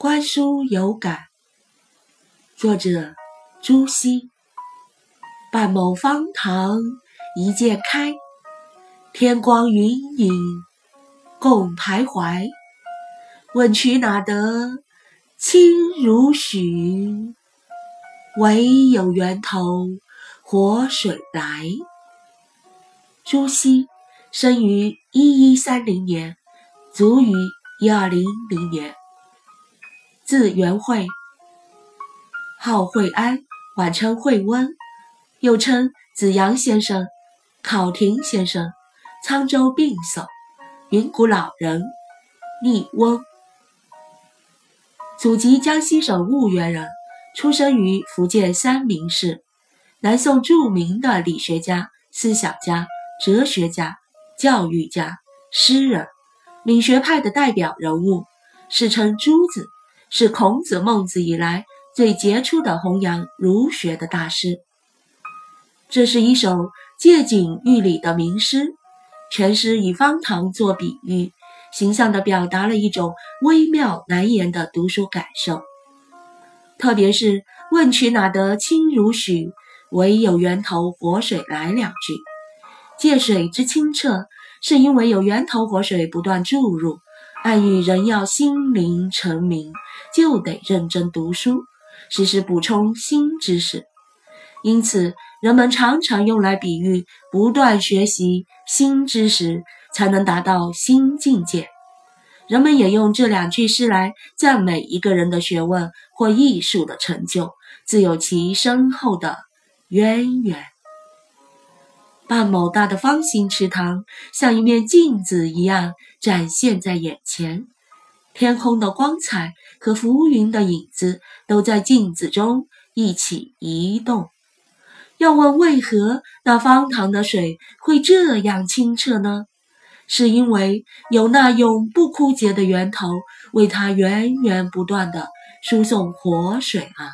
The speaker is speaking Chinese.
观书有感，作者朱熹。半亩方塘一鉴开，天光云影共徘徊。问渠哪得清如许？唯有源头活水来。朱熹生于一一三零年，卒于一二零零年。字元惠，号惠安，晚称惠温，又称子阳先生、考亭先生。沧州病叟，云谷老人，溺翁。祖籍江西省婺源人，出生于福建三明市。南宋著名的理学家、思想家、哲学家、教育家、诗人，闽学派的代表人物，世称朱子。是孔子、孟子以来最杰出的弘扬儒学的大师。这是一首借景喻理的名诗，全诗以方塘做比喻，形象地表达了一种微妙难言的读书感受。特别是“问渠哪得清如许，唯有源头活水来”两句，借水之清澈，是因为有源头活水不断注入。暗喻人要心灵澄明，就得认真读书，时时补充新知识。因此，人们常常用来比喻不断学习新知识，才能达到新境界。人们也用这两句诗来赞美一个人的学问或艺术的成就，自有其深厚的渊源。半亩大的方形池塘，像一面镜子一样展现在眼前。天空的光彩和浮云的影子都在镜子中一起移动。要问为何那方塘的水会这样清澈呢？是因为有那永不枯竭的源头为它源源不断的输送活水啊！